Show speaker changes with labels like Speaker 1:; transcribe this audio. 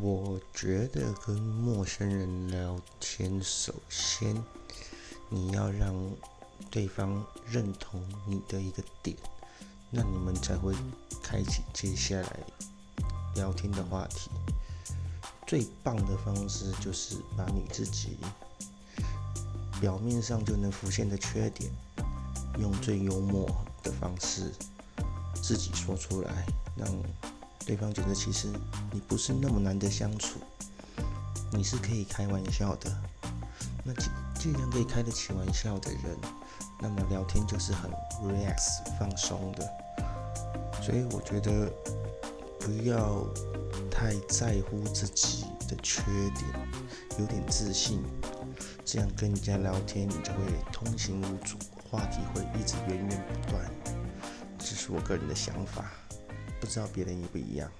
Speaker 1: 我觉得跟陌生人聊天，首先你要让对方认同你的一个点，那你们才会开启接下来聊天的话题。最棒的方式就是把你自己表面上就能浮现的缺点，用最幽默的方式自己说出来，让。对方觉得其实你不是那么难得相处，你是可以开玩笑的。那既既然可以开得起玩笑的人，那么聊天就是很 relax 放松的。所以我觉得不要太在乎自己的缺点，有点自信，这样跟人家聊天你就会通行无阻，话题会一直源源不断。这是我个人的想法。不知道别人一不一样。